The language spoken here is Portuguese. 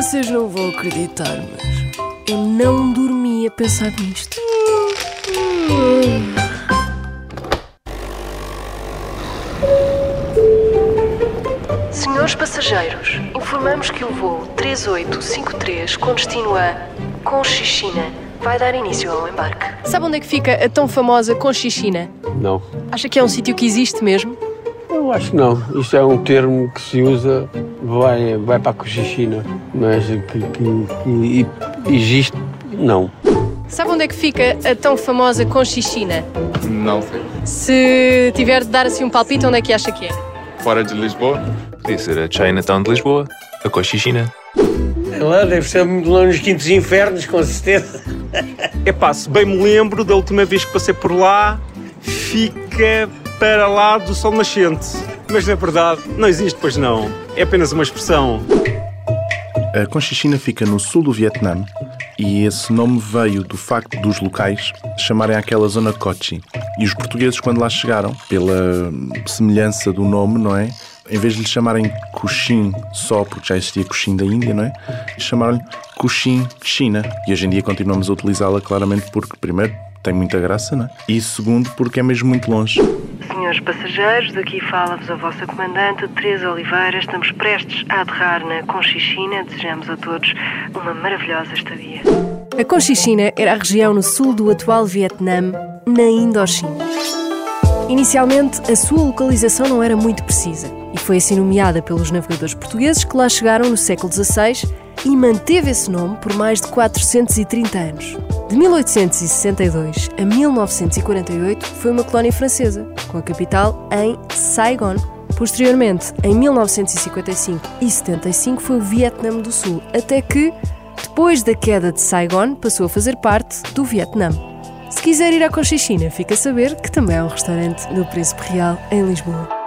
Vocês não vão acreditar, mas eu não dormi a pensar nisto. Senhores passageiros, informamos que o voo 3853 com destino a Conchichina vai dar início ao embarque. Sabe onde é que fica a tão famosa Conchichina? Não. Acha que é um sítio que existe mesmo? Eu acho que não. Isto é um termo que se usa, vai, vai para a cochichina, mas que, que, que existe, não. Sabe onde é que fica a tão famosa Conchichina? Não sei. Se tiver de dar assim um palpite, onde é que acha que é? Fora de Lisboa? Podia ser a Chinatown de Lisboa, a Cochichina. Sei lá, deve ser muito longe dos quintos infernos, com certeza. Epá, se bem me lembro da última vez que passei por lá, fica para lá do sol nascente. Mas na verdade, não existe, pois não. É apenas uma expressão. A Conchichina fica no sul do Vietnã e esse nome veio do facto dos locais chamarem aquela zona Cochi. E os portugueses, quando lá chegaram, pela semelhança do nome, não é? Em vez de lhe chamarem Cochin só, porque já existia Cochin da Índia, não é? Chamaram-lhe Cochin China. E hoje em dia continuamos a utilizá-la claramente porque, primeiro, tem muita graça, não é? E segundo, porque é mesmo muito longe. Senhores passageiros, aqui fala-vos a vossa comandante Teresa Oliveira. Estamos prestes a aterrar na Conchichina. Desejamos a todos uma maravilhosa estadia. A Conchichina era a região no sul do atual Vietnã, na Indochina. Inicialmente, a sua localização não era muito precisa e foi assim nomeada pelos navegadores portugueses que lá chegaram no século XVI e manteve esse nome por mais de 430 anos. De 1862 a 1948 foi uma colónia francesa, com a capital em Saigon. Posteriormente, em 1955 e 75 foi o Vietnã do Sul, até que, depois da queda de Saigon, passou a fazer parte do Vietnã. Se quiser ir à Conchichina, fica a saber que também é um restaurante do Príncipe Real em Lisboa.